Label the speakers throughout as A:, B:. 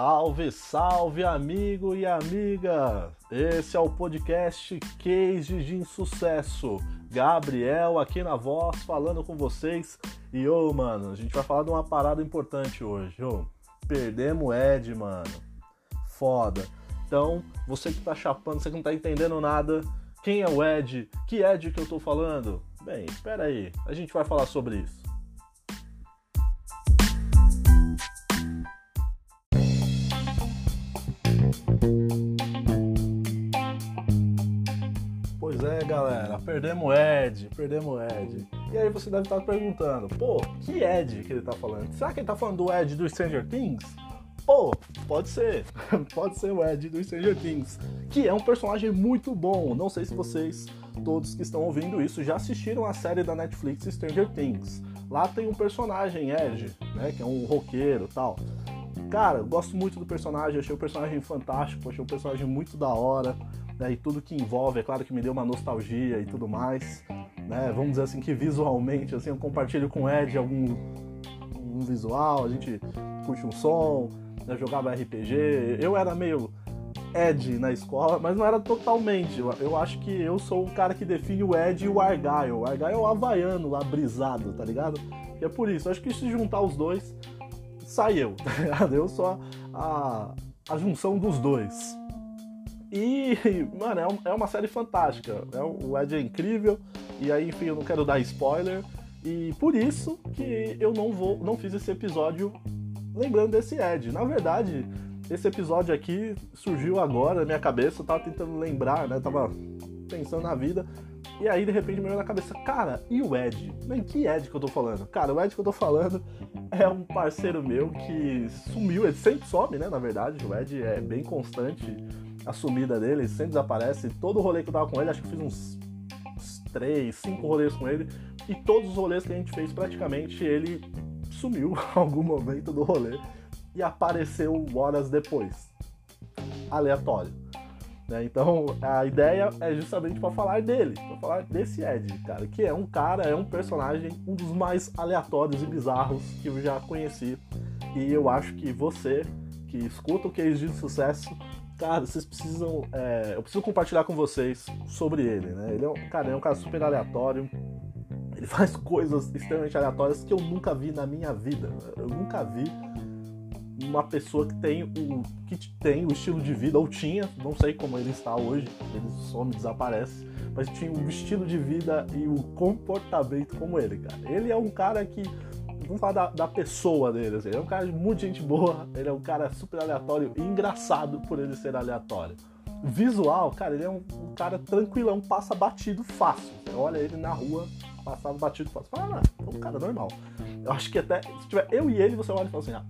A: Salve, salve, amigo e amiga! Esse é o podcast Case de Insucesso. Gabriel aqui na voz falando com vocês. E ô, mano, a gente vai falar de uma parada importante hoje. Ô, perdemos o Ed, mano. Foda. Então, você que tá chapando, você que não tá entendendo nada, quem é o Ed? Que Ed que eu tô falando? Bem, espera aí, a gente vai falar sobre isso. É, galera, perdemos o Ed, perdemos o Ed. E aí você deve estar perguntando, pô, que Ed que ele tá falando? Será que ele tá falando do Ed do Stranger Things? Pô, pode ser, pode ser o Ed do Stranger Things, que é um personagem muito bom. Não sei se vocês, todos que estão ouvindo isso, já assistiram a série da Netflix Stranger Things. Lá tem um personagem, Ed, né, que é um roqueiro tal. Cara, gosto muito do personagem, achei o personagem fantástico, achei o personagem muito da hora né, e tudo que envolve, é claro que me deu uma nostalgia e tudo mais, né, vamos dizer assim que visualmente, assim, eu compartilho com o Ed algum um visual, a gente curte um som, né, jogava RPG, eu era meio Ed na escola, mas não era totalmente, eu acho que eu sou o cara que define o Ed e o Argyle, o Argyle é o havaiano lá, brisado, tá ligado? E é por isso, acho que se juntar os dois, sai eu, tá ligado? Eu sou a, a, a junção dos dois. E, mano, é, é uma série fantástica. É, o Ed é incrível. E aí, enfim, eu não quero dar spoiler. E por isso que eu não vou, não fiz esse episódio lembrando desse Ed. Na verdade, esse episódio aqui surgiu agora na minha cabeça. Eu tava tentando lembrar, né? tava pensando na vida. E aí, de repente, me veio na cabeça, cara, e o Ed? Nem que Ed que eu tô falando? Cara, o Ed que eu tô falando é um parceiro meu que sumiu, ele sempre some, né? Na verdade, o Ed é bem constante a sumida dele, ele sempre desaparece. Todo rolê que eu tava com ele, acho que fiz uns, uns três, cinco rolês com ele. E todos os rolês que a gente fez, praticamente, ele sumiu em algum momento do rolê e apareceu horas depois. Aleatório. Né? Então a ideia é justamente para falar dele, para falar desse Ed, cara, que é um cara, é um personagem, um dos mais aleatórios e bizarros que eu já conheci. E eu acho que você que escuta o Case de Sucesso cara, vocês precisam. É, eu preciso compartilhar com vocês sobre ele, né? Ele é um, cara, é um cara super aleatório. Ele faz coisas extremamente aleatórias que eu nunca vi na minha vida. Eu nunca vi uma pessoa que tem o que tem o estilo de vida ou tinha, não sei como ele está hoje, ele some, desaparece, mas tinha o estilo de vida e o comportamento como ele, cara. Ele é um cara que vamos falar da, da pessoa dele. Assim. Ele é um cara de muita gente boa, ele é um cara super aleatório e engraçado por ele ser aleatório. Visual, cara, ele é um, um cara tranquilão, passa batido fácil. Você olha ele na rua, passado batido fácil. Fala, ah, é um cara normal. Eu acho que até, se tiver eu e ele, você olha e fala assim, ah,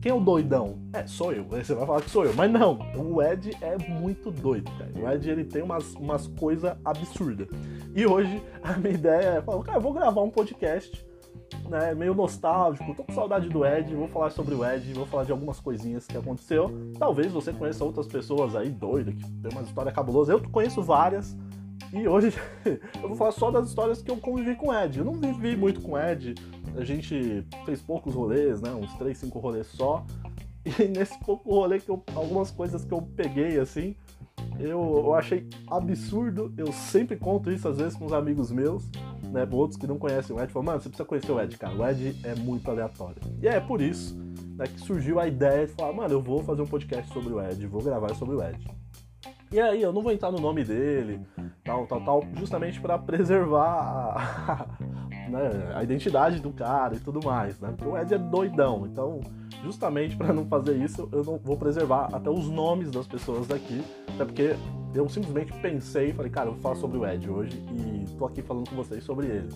A: quem é o doidão? É, sou eu. Aí você vai falar que sou eu. Mas não, o Ed é muito doido, cara. O Ed, ele tem umas, umas coisas absurdas. E hoje, a minha ideia é, falar, cara, eu vou gravar um podcast né, meio nostálgico, tô com saudade do Ed, vou falar sobre o Ed, vou falar de algumas coisinhas que aconteceu. Talvez você conheça outras pessoas aí doidas, que tem uma história cabulosa. Eu conheço várias, e hoje eu vou falar só das histórias que eu convivi com o Ed. Eu não vivi muito com o Ed, a gente fez poucos rolês, né, uns 3, 5 rolês só. E nesse pouco rolê, que eu, algumas coisas que eu peguei assim, eu, eu achei absurdo. Eu sempre conto isso às vezes com os amigos meus né, outros que não conhecem o Ed, falam, mano, você precisa conhecer o Ed, cara. O Ed é muito aleatório. E é por isso né, que surgiu a ideia de falar, mano, eu vou fazer um podcast sobre o Ed, vou gravar sobre o Ed. E aí, eu não vou entrar no nome dele, tal, tal, tal, justamente para preservar a, né, a, identidade do cara e tudo mais, né? Porque o Ed é doidão, então, justamente para não fazer isso, eu não vou preservar até os nomes das pessoas daqui, até porque eu simplesmente pensei e falei, cara, eu vou falar sobre o Ed hoje e tô aqui falando com vocês sobre ele.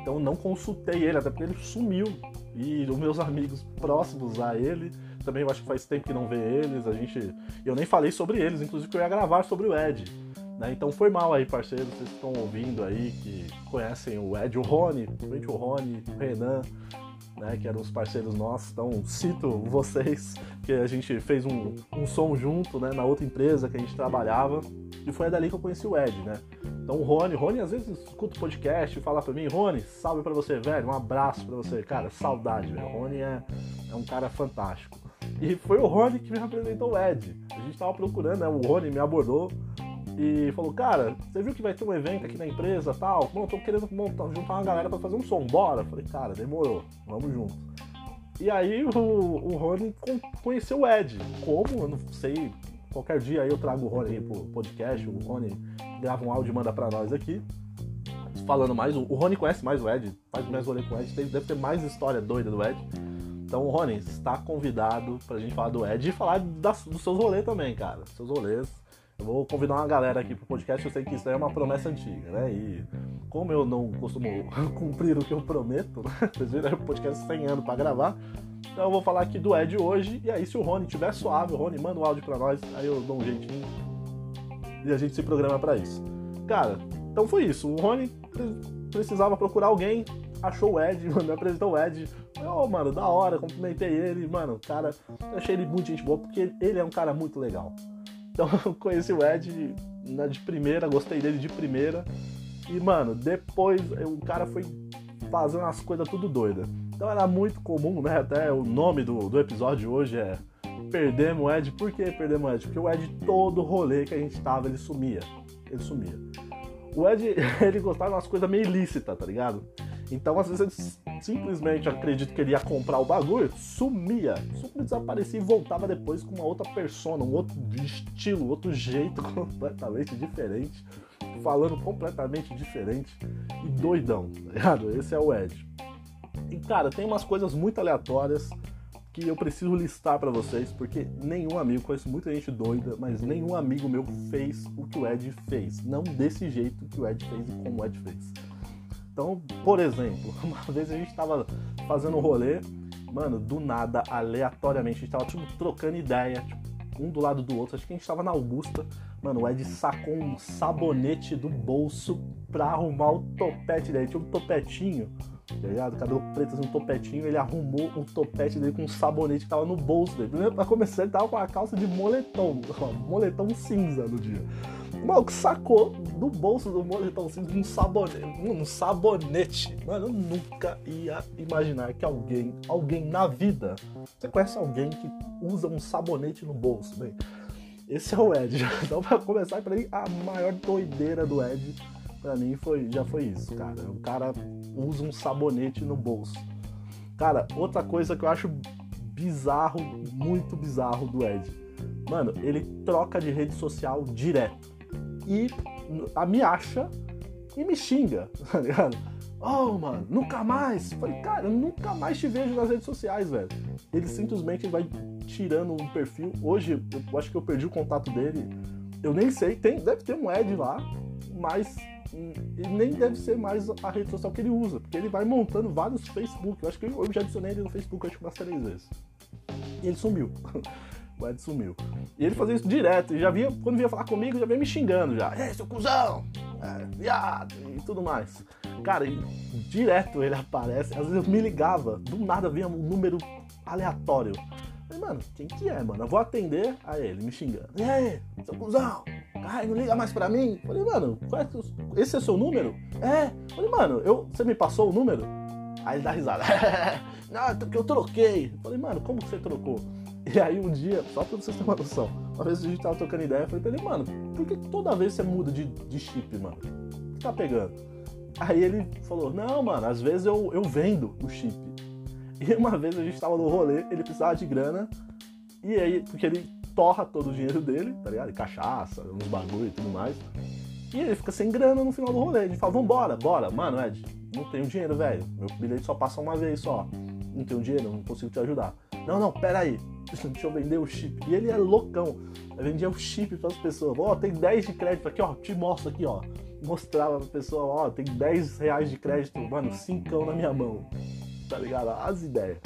A: Então não consultei ele, até porque ele sumiu. E os meus amigos próximos a ele, também eu acho que faz tempo que não vê eles, a gente. Eu nem falei sobre eles, inclusive que eu ia gravar sobre o Ed. Né? Então foi mal aí, parceiros, vocês estão ouvindo aí, que conhecem o Ed, o Rony, principalmente o Rony, o Renan, né, que eram os parceiros nossos. Então, cito vocês, que a gente fez um, um som junto né, na outra empresa que a gente trabalhava. E foi dali que eu conheci o Ed, né? Então o Rony, Rony às vezes escuta o podcast e fala pra mim, Rony, salve pra você, velho, um abraço pra você. Cara, saudade, velho. O Rony é, é um cara fantástico. E foi o Rony que me apresentou o Ed. A gente tava procurando, né? O Rony me abordou e falou, cara, você viu que vai ter um evento aqui na empresa tal? Bom, tô querendo montar, juntar uma galera pra fazer um som, bora? Falei, cara, demorou, vamos junto. E aí o, o Rony conheceu o Ed. Como? Eu não sei. Qualquer dia aí eu trago o Rony aí pro podcast, o Rony grava um áudio e manda pra nós aqui. Falando mais, o Rony conhece mais o Ed, faz mais rolê com o Ed, deve ter mais história doida do Ed. Então, Rony, está convidado pra gente falar do Ed e falar das, dos seus rolês também, cara. Seus rolês eu vou convidar uma galera aqui pro podcast, eu sei que isso é uma promessa antiga, né? E como eu não costumo cumprir o que eu prometo, né? Vocês viram o podcast 100 anos pra gravar. Então eu vou falar aqui do Ed hoje, e aí se o Rony tiver suave, o Rony manda um áudio pra nós, aí eu dou um jeitinho e a gente se programa para isso. Cara, então foi isso. O Rony precisava procurar alguém, achou o Ed, me apresentou o Ed. Ô, oh, mano, da hora, cumprimentei ele, mano, cara, achei ele muito gente boa, porque ele é um cara muito legal. Então eu conheci o Ed né, de primeira, gostei dele de primeira. E, mano, depois o cara foi fazendo as coisas tudo doida. Então era muito comum, né? Até o nome do, do episódio hoje é Perdemos o Ed. Por que perdemos o Ed? Porque o Ed, todo rolê que a gente tava, ele sumia. Ele sumia. O Ed, ele gostava de umas coisas meio ilícitas, tá ligado? Então, às vezes, ele simplesmente acredito que ele ia comprar o bagulho, sumia, super desaparecia e voltava depois com uma outra persona, um outro estilo, outro jeito completamente diferente, falando completamente diferente e doidão, tá ligado? Esse é o Ed. E, cara, tem umas coisas muito aleatórias que eu preciso listar para vocês, porque nenhum amigo, conheço muita gente doida, mas nenhum amigo meu fez o que o Ed fez. Não desse jeito que o Ed fez e como o Ed fez. Então, por exemplo, uma vez a gente tava fazendo um rolê, mano, do nada, aleatoriamente, a gente tava tipo, trocando ideia, tipo, um do lado do outro. Acho que a gente tava na Augusta. Mano, o Ed sacou um sabonete do bolso pra arrumar o topete dele. Tinha um topetinho, tá ligado? Cabelo preto, assim, um topetinho. Ele arrumou o topete dele com um sabonete que tava no bolso dele. Primeiro, pra começar, ele tava com a calça de moletom, moletom cinza no dia. O maluco sacou do bolso do moletom assim, um sabonete, um sabonete. Mano, eu nunca ia imaginar que alguém, alguém na vida, você conhece alguém que usa um sabonete no bolso, bem? Esse é o Ed. Então, pra começar, pra mim, a maior doideira do Ed, pra mim, foi, já foi isso, cara. O cara usa um sabonete no bolso. Cara, outra coisa que eu acho bizarro, muito bizarro do Ed. Mano, ele troca de rede social direto e me acha e me xinga, tá ligado? Oh, mano, nunca mais. Falei, cara, eu nunca mais te vejo nas redes sociais, velho. Ele simplesmente vai tirando um perfil. Hoje, eu acho que eu perdi o contato dele. Eu nem sei, tem, deve ter um Ed lá, mas hum, nem deve ser mais a rede social que ele usa, porque ele vai montando vários Facebook. Eu acho que eu já adicionei ele no Facebook acho que umas três vezes. E ele sumiu. o Ed sumiu. E ele fazia isso direto, e já vinha, quando vinha falar comigo, já vinha me xingando já. Ei, seu cuzão! É, viado! E tudo mais. Cara, e, direto ele aparece, às vezes eu me ligava, do nada vinha um número aleatório. Falei, mano, quem que é, mano? Eu vou atender a ele, me xingando. E aí, seu cuzão? Ai, não liga mais pra mim? Falei, mano, é, esse é seu número? É. Falei, mano, eu, você me passou o número? Aí ele dá risada. não, porque eu troquei. Falei, mano, como que você trocou? E aí um dia, só pra vocês terem uma noção, uma vez a gente tava trocando ideia, eu falei pra ele, mano, por que toda vez você muda de, de chip, mano? O que tá pegando? Aí ele falou, não, mano, às vezes eu, eu vendo o chip. E uma vez a gente tava no rolê, ele precisava de grana, e aí, porque ele torra todo o dinheiro dele, tá ligado? cachaça, uns bagulho e tudo mais. E ele fica sem grana no final do rolê. A gente fala, vambora, bora. Mano, Ed, não tenho dinheiro, velho. Meu bilhete só passa uma vez só. Não tenho dinheiro, não consigo te ajudar. Não, não, pera aí. Deixa eu vender o chip. E ele é loucão. Eu vendia o chip para as pessoas. Ó, oh, tem 10 de crédito aqui, ó. Te mostro aqui, ó. Mostrava pra pessoa, ó, oh, tem 10 reais de crédito, mano, 5 na minha mão. Tá ligado? As ideias.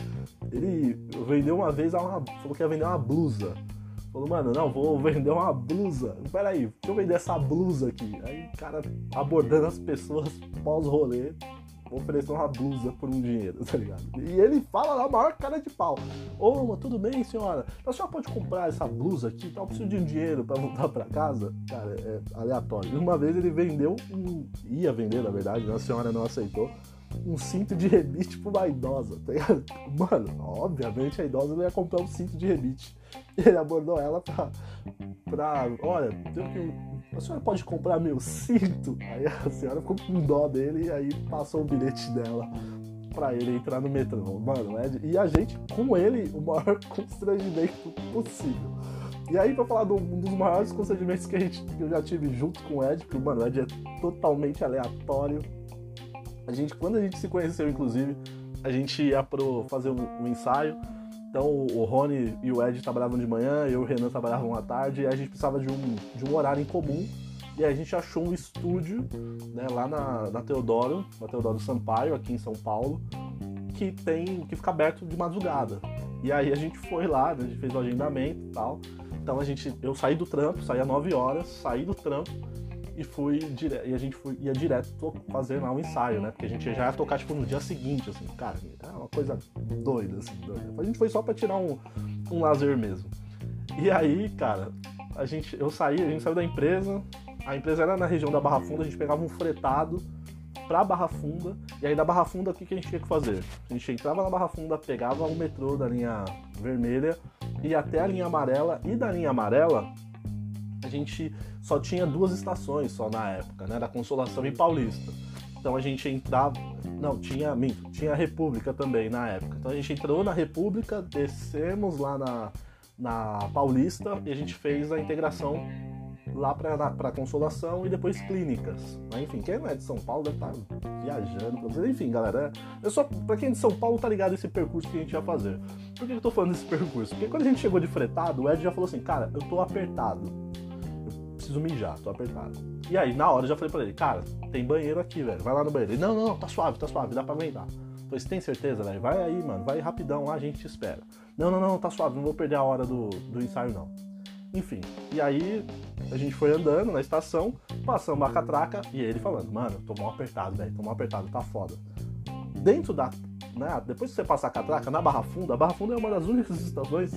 A: Ele vendeu uma vez, uma, falou que ia vender uma blusa. Falou, mano, não, vou vender uma blusa. Peraí, deixa eu vender essa blusa aqui. Aí, cara, abordando as pessoas pós-rolê, oferecer uma blusa por um dinheiro, tá ligado? E ele fala lá, maior cara de pau. Ô, tudo bem, senhora? A senhora pode comprar essa blusa aqui? Tá? Eu preciso de um dinheiro para voltar para casa? Cara, é aleatório. E uma vez ele vendeu, um... ia vender, na verdade, né? a senhora não aceitou. um cinto de rebite pra uma idosa, tá ligado? Mano, obviamente a idosa não ia comprar um cinto de rebite. Ele abordou ela pra. pra olha, a senhora pode comprar meu cinto? Aí a senhora ficou com dó dele e aí passou o bilhete dela pra ele entrar no metrô. Mano, Ed, e a gente, com ele, o maior constrangimento possível. E aí, pra falar do, um dos maiores constrangimentos que, a gente, que eu já tive junto com o Ed, porque, mano, o Ed é totalmente aleatório. A gente, quando a gente se conheceu, inclusive, a gente ia pro fazer um, um ensaio. Então o Rony e o Ed trabalhavam de manhã, eu e o Renan trabalhavam à tarde, e a gente precisava de um, de um horário em comum. E a gente achou um estúdio né, lá na, na Teodoro, na Teodoro Sampaio, aqui em São Paulo, que tem. que fica aberto de madrugada. E aí a gente foi lá, né, a gente fez o agendamento e tal. Então a gente. Eu saí do trampo, saí às 9 horas, saí do trampo e fui dire... e a gente foi, ia direto fazer lá um ensaio, né? Porque a gente já ia tocar tipo no dia seguinte, assim, cara, é uma coisa doida, assim, doida. A gente foi só pra tirar um, um lazer mesmo. E aí, cara, a gente, eu saí, a gente saiu da empresa, a empresa era na região da Barra Funda, a gente pegava um fretado pra Barra Funda, e aí da Barra Funda o que, que a gente tinha que fazer? A gente entrava na Barra Funda, pegava o metrô da linha vermelha, ia até a linha amarela, e da linha amarela a gente só tinha duas estações só na época, né? Da Consolação e Paulista. Então a gente entrava. Não, tinha. Minto, tinha República também na época. Então a gente entrou na República, descemos lá na, na Paulista e a gente fez a integração lá para Consolação e depois clínicas. Mas, enfim, quem não é de São Paulo deve estar tá viajando. Enfim, galera, eu só para quem é de São Paulo tá ligado esse percurso que a gente ia fazer. Por que eu tô falando desse percurso? Porque quando a gente chegou de fretado, o Ed já falou assim, cara, eu tô apertado preciso mijar, tô apertado. E aí, na hora, eu já falei pra ele, cara, tem banheiro aqui, velho, vai lá no banheiro. Ele, não, não, tá suave, tá suave, dá pra aguentar. Falei, você tem certeza, velho? Vai aí, mano, vai rapidão lá, a gente te espera. Não, não, não, tá suave, não vou perder a hora do, do ensaio, não. Enfim, e aí a gente foi andando na estação, passando a catraca, e ele falando, mano, tô mal apertado, velho, tô mal apertado, tá foda. Dentro da. Né, depois que você passar a catraca, na Barra Funda, a Barra Funda é uma das únicas estações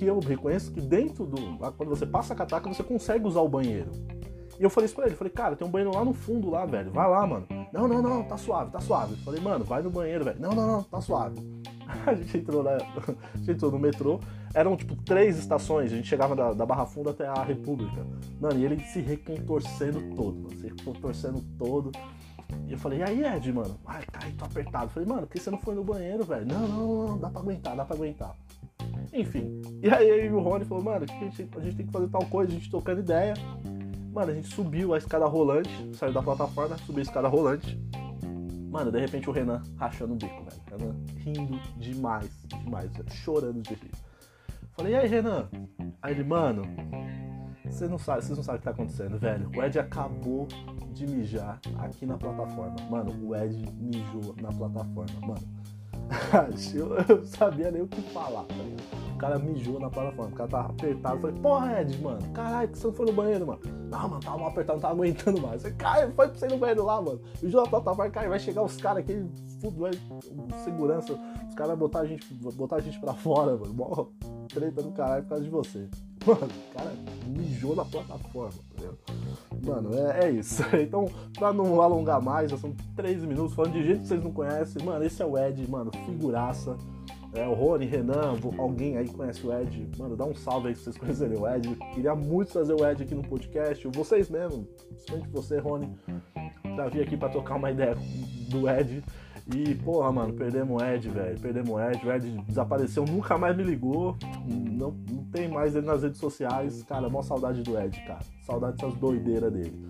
A: que eu reconheço que dentro do. Quando você passa a catraca, você consegue usar o banheiro. E eu falei isso pra ele, falei, cara, tem um banheiro lá no fundo lá, velho. Vai lá, mano. Não, não, não, tá suave, tá suave. falei, mano, vai no banheiro, velho. Não, não, não, tá suave. A gente entrou, na, a gente entrou no metrô. Eram tipo três estações. A gente chegava da, da Barra Funda até a República. Mano, e ele se recontorcendo todo, mano. Se recontorcendo todo. E eu falei, e aí, Ed, mano? Ai, cara, tô apertado. Eu falei, mano, por que você não foi no banheiro, velho? Não, não, não, dá pra aguentar, dá pra aguentar. Enfim. E aí o Rony falou, mano, a gente, a gente tem que fazer tal coisa, a gente tocando ideia. Mano, a gente subiu a escada rolante, saiu da plataforma, subiu a escada rolante. Mano, de repente o Renan rachando o bico, velho. Renan rindo demais, demais, chorando de rir. Falei, e aí, Renan? Aí ele, mano, você não sabe, vocês não sabem o que tá acontecendo, velho. O Ed acabou de mijar aqui na plataforma. Mano, o Ed mijou na plataforma, mano. Eu, sabia nem o que falar, tá ligado? O cara mijou na plataforma, o cara tava apertado. Eu falei, porra, Ed, mano, caralho, que você não foi no banheiro, mano? Não, mano, tava mal apertado, não tava aguentando mais. Eu falei, foi pra você ir no banheiro lá, mano. Mijou na plataforma, cara, vai chegar os caras aqui, fudo, segurança, os caras vão botar a gente, botar a gente pra fora, mano. Mó treta do caralho por causa de você. Mano, o cara mijou na plataforma, entendeu? Mano, é, é, isso. Então, pra não alongar mais, são três minutos falando de gente que vocês não conhecem. Mano, esse é o Ed, mano, figuraça. É, o Rony, Renan, alguém aí conhece o Ed, mano, dá um salve aí se vocês conhecerem o Ed. Queria muito trazer o Ed aqui no podcast. Vocês mesmo, principalmente você, Rony, pra vir aqui pra tocar uma ideia do Ed. E, porra, mano, perdemos o Ed, velho. Perdemos o Ed. O Ed desapareceu, nunca mais me ligou. Não, não tem mais ele nas redes sociais. Cara, mó saudade do Ed, cara. Saudade dessas doideiras dele.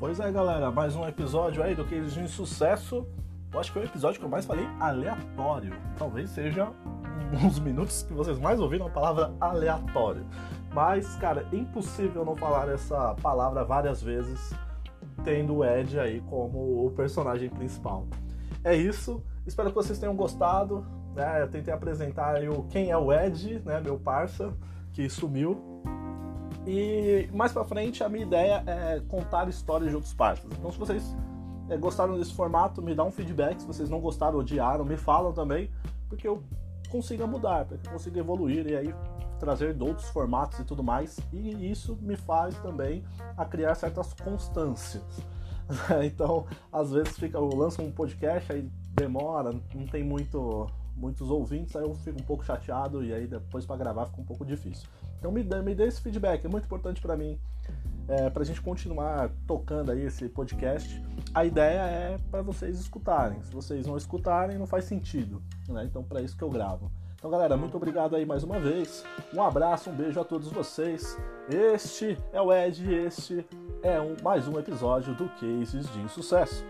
A: Pois é, galera, mais um episódio aí do Queijos de Sucesso. Eu acho que foi o episódio que eu mais falei aleatório. Talvez seja uns minutos que vocês mais ouviram a palavra aleatório. Mas, cara, impossível não falar essa palavra várias vezes, tendo o Ed aí como o personagem principal. É isso. Espero que vocês tenham gostado. Né? Eu tentei apresentar o quem é o Ed, né, meu parça, que sumiu. E mais pra frente a minha ideia é contar histórias de outros parceiros. Então se vocês é, gostaram desse formato, me dá um feedback. Se vocês não gostaram, odiaram, me falam também, porque eu consiga mudar, para que eu consiga evoluir e aí trazer outros formatos e tudo mais, e isso me faz também a criar certas constâncias. então, às vezes fica, eu lanço um podcast, aí demora, não tem muito, muitos ouvintes, aí eu fico um pouco chateado e aí depois para gravar fica um pouco difícil. Então me dê, me dê esse feedback, é muito importante para mim, é, para a gente continuar tocando aí esse podcast. A ideia é para vocês escutarem. Se vocês não escutarem, não faz sentido. Né? Então, para isso que eu gravo. Então, galera, muito obrigado aí mais uma vez. Um abraço, um beijo a todos vocês. Este é o Ed, este é um, mais um episódio do Cases de Insucesso.